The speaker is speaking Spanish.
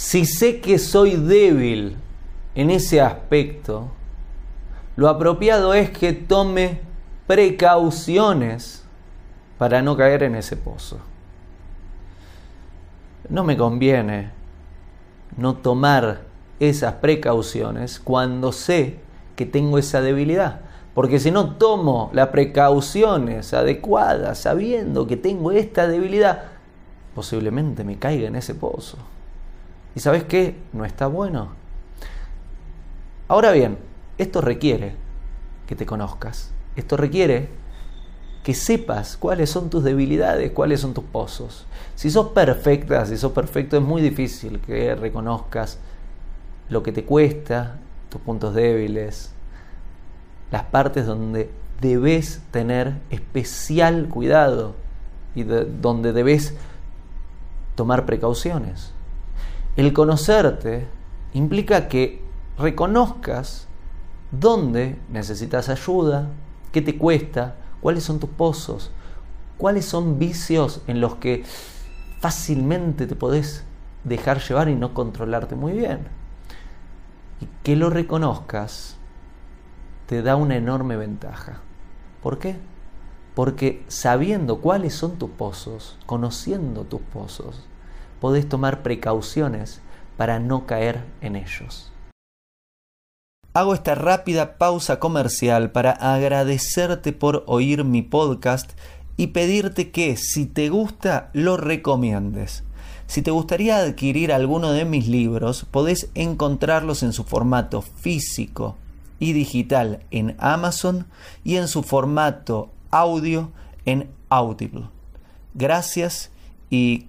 Si sé que soy débil en ese aspecto, lo apropiado es que tome precauciones para no caer en ese pozo. No me conviene no tomar esas precauciones cuando sé que tengo esa debilidad. Porque si no tomo las precauciones adecuadas sabiendo que tengo esta debilidad, posiblemente me caiga en ese pozo. ¿Y sabes qué? No está bueno. Ahora bien, esto requiere que te conozcas. Esto requiere que sepas cuáles son tus debilidades, cuáles son tus pozos. Si sos perfecta, si sos perfecto, es muy difícil que reconozcas lo que te cuesta, tus puntos débiles, las partes donde debes tener especial cuidado y donde debes tomar precauciones. El conocerte implica que reconozcas dónde necesitas ayuda, qué te cuesta, cuáles son tus pozos, cuáles son vicios en los que fácilmente te podés dejar llevar y no controlarte muy bien. Y que lo reconozcas te da una enorme ventaja. ¿Por qué? Porque sabiendo cuáles son tus pozos, conociendo tus pozos, podés tomar precauciones para no caer en ellos. Hago esta rápida pausa comercial para agradecerte por oír mi podcast y pedirte que si te gusta lo recomiendes. Si te gustaría adquirir alguno de mis libros, podés encontrarlos en su formato físico y digital en Amazon y en su formato audio en Audible. Gracias y